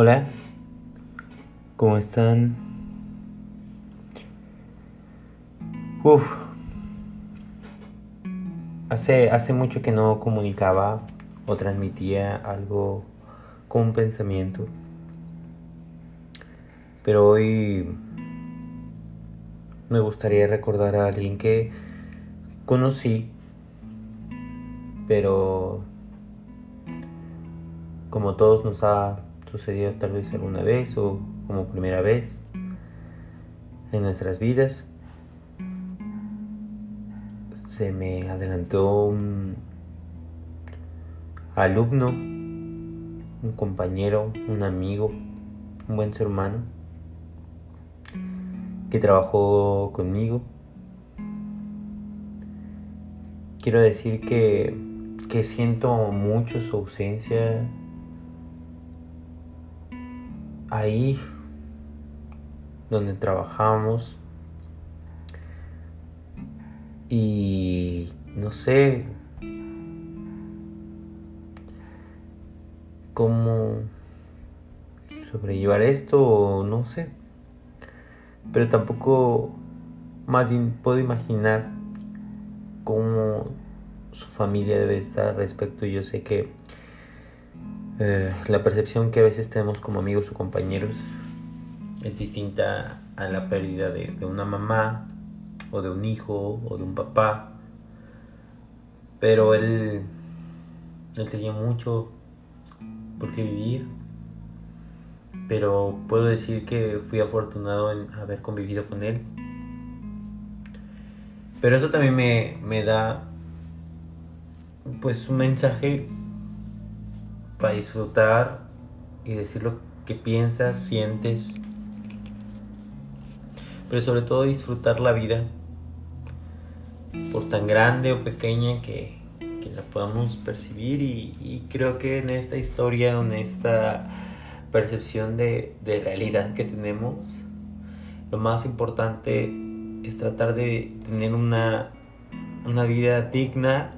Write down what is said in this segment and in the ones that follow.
Hola, ¿cómo están? Uf, hace, hace mucho que no comunicaba o transmitía algo con un pensamiento, pero hoy me gustaría recordar a alguien que conocí, pero como todos nos ha sucedido tal vez alguna vez o como primera vez en nuestras vidas. Se me adelantó un alumno, un compañero, un amigo, un buen ser humano que trabajó conmigo. Quiero decir que, que siento mucho su ausencia ahí donde trabajamos. Y no sé cómo sobrellevar esto no sé. Pero tampoco más bien puedo imaginar cómo su familia debe estar respecto. Yo sé que eh, la percepción que a veces tenemos como amigos o compañeros es distinta a la pérdida de, una mamá o de un hijo o de un papá. Pero él, él tenía mucho por qué vivir. Pero puedo decir que fui afortunado en haber convivido con él. Pero eso también me, me da pues un mensaje para disfrutar y decir lo que piensas, sientes, pero sobre todo disfrutar la vida, por tan grande o pequeña que, la podamos percibir. Y, creo que en esta historia, en esta percepción de, de realidad que tenemos, lo más importante es tratar de tener una, una vida digna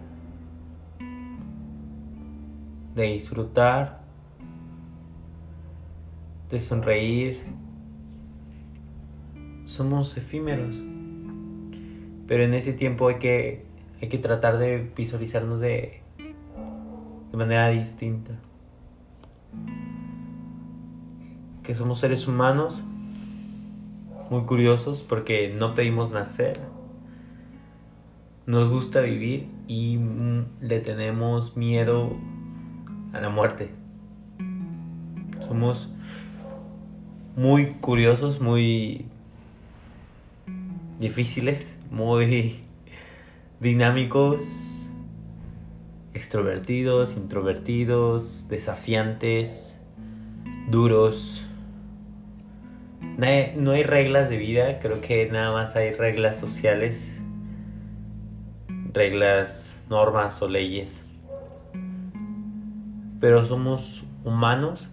de disfrutar, de sonreír. Somos efímeros, pero en ese tiempo hay que, hay que tratar de visualizarnos de, de manera distinta. Que somos seres humanos muy curiosos porque no pedimos nacer. Nos gusta vivir y mm, le tenemos miedo a la muerte. Somos muy curiosos, muy difíciles, muy dinámicos, extrovertidos, introvertidos, desafiantes, duros. No hay, reglas de vida, creo que nada más hay reglas sociales, reglas, normas o leyes pero somos humanos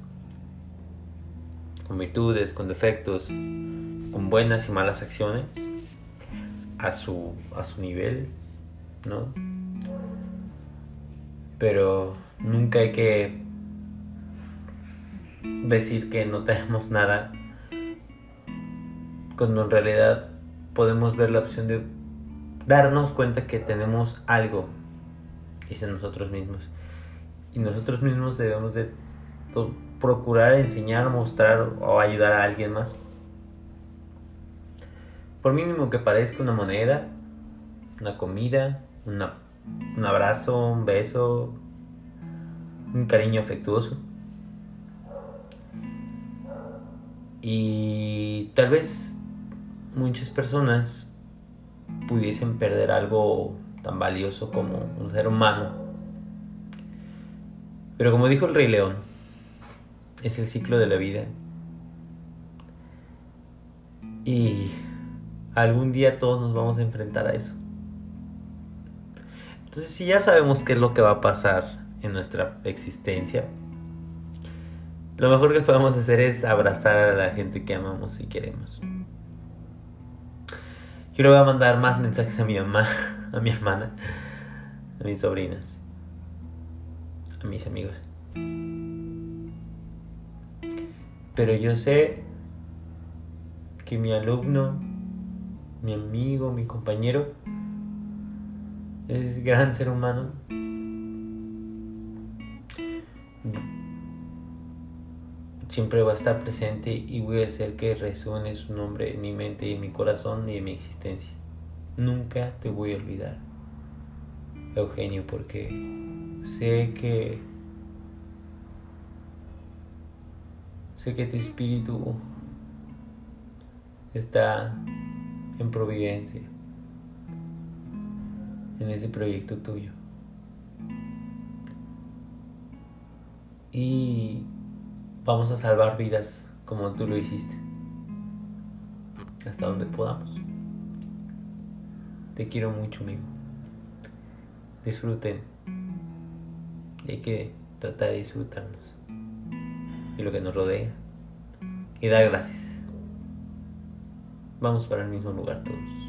con virtudes, con defectos, con buenas y malas acciones a su, a su nivel, ¿no? Pero nunca hay que decir que no tenemos nada cuando en realidad podemos ver la opción de darnos cuenta que tenemos algo, dice nosotros mismos y nosotros mismos debemos de procurar enseñar, mostrar o ayudar a alguien más. Por mínimo que parezca una moneda, una comida, un abrazo, un beso, un cariño afectuoso. Y tal vez muchas personas pudiesen perder algo tan valioso como un ser humano pero como dijo el Rey León, es el ciclo de la vida. Y algún día todos nos vamos a enfrentar a eso. Entonces, si ya sabemos qué es lo que va a pasar en nuestra existencia, lo mejor que podemos hacer es abrazar a la gente que amamos y queremos. Yo le voy a mandar más mensajes a mi mamá, a mi hermana, a mis sobrinas a mis amigos. Pero yo sé que mi alumno, mi amigo, mi compañero, es gran ser humano. Siempre va a estar presente y voy a hacer que resuene su nombre en mi mente, en mi corazón y en mi existencia. Nunca te voy a olvidar, Eugenio, porque sé que sé que tu espíritu está en providencia en ese proyecto tuyo. Y vamos a salvar vidas como tú lo hiciste. Hasta donde podamos. Te quiero mucho, amigo. Disfruten. Y hay que tratar de disfrutarnos. Y lo que nos rodea. Y dar gracias. Vamos para el mismo lugar todos.